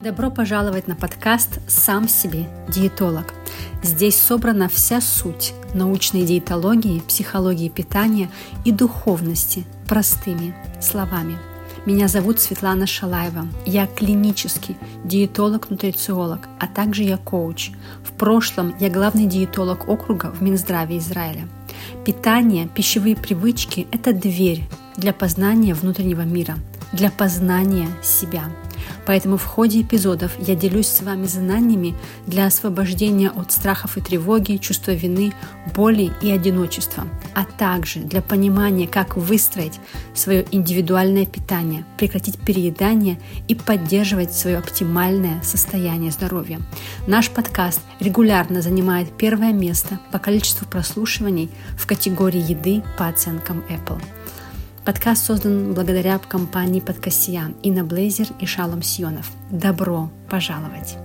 Добро пожаловать на подкаст «Сам себе диетолог». Здесь собрана вся суть научной диетологии, психологии питания и духовности простыми словами. Меня зовут Светлана Шалаева. Я клинический диетолог-нутрициолог, а также я коуч. В прошлом я главный диетолог округа в Минздраве Израиля. Питание, пищевые привычки – это дверь для познания внутреннего мира, для познания себя – Поэтому в ходе эпизодов я делюсь с вами знаниями для освобождения от страхов и тревоги, чувства вины, боли и одиночества, а также для понимания, как выстроить свое индивидуальное питание, прекратить переедание и поддерживать свое оптимальное состояние здоровья. Наш подкаст регулярно занимает первое место по количеству прослушиваний в категории еды по оценкам Apple. Подкаст создан благодаря компании Подкасиян Инна Блейзер и Шалом Сионов. Добро пожаловать!